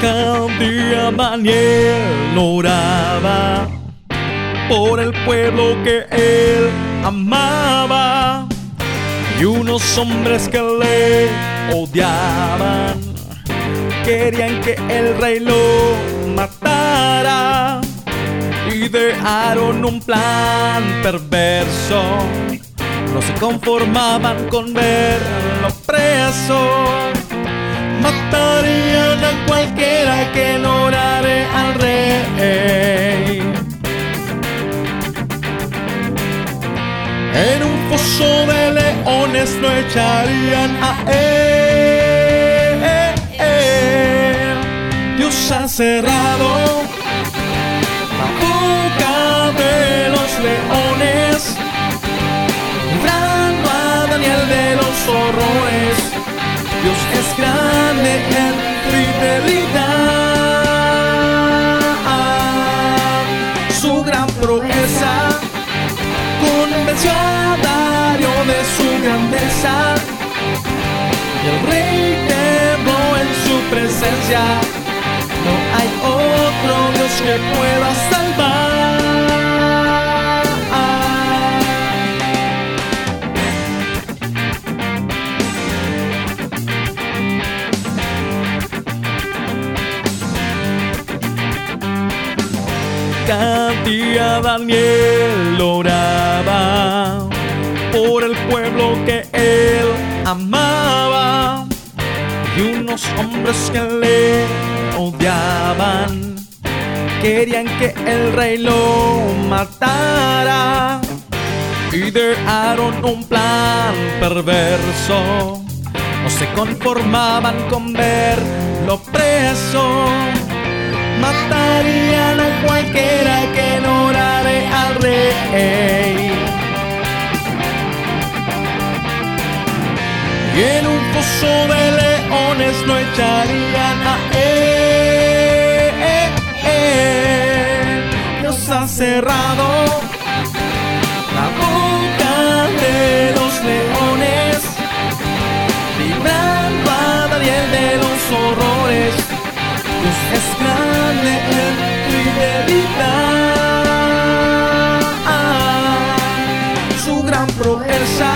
Cada día Daniel oraba por el pueblo que él amaba y unos hombres que le odiaban querían que el rey lo matara idearon un plan perverso. No se conformaban con verlo preso. Foso de leones lo echarían a él. Dios ha cerrado de los leones, librando a Daniel de los horrores. Dios es grande en fidelidad. Su gran proeza convenció a grandeza. Y el rey en su presencia. No hay otro Dios que pueda salvar. cada Daniel oraba que él amaba. Y unos hombres que le odiaban querían que el rey lo matara. Idearon un plan perverso. No se conformaban con verlo preso. Matarían a cualquiera que no al rey. En un pozo de leones lo echarían a él. Dios ha cerrado la boca de los leones, librando a Daniel de los horrores. Dios es grande en fidelidad. Su gran proeza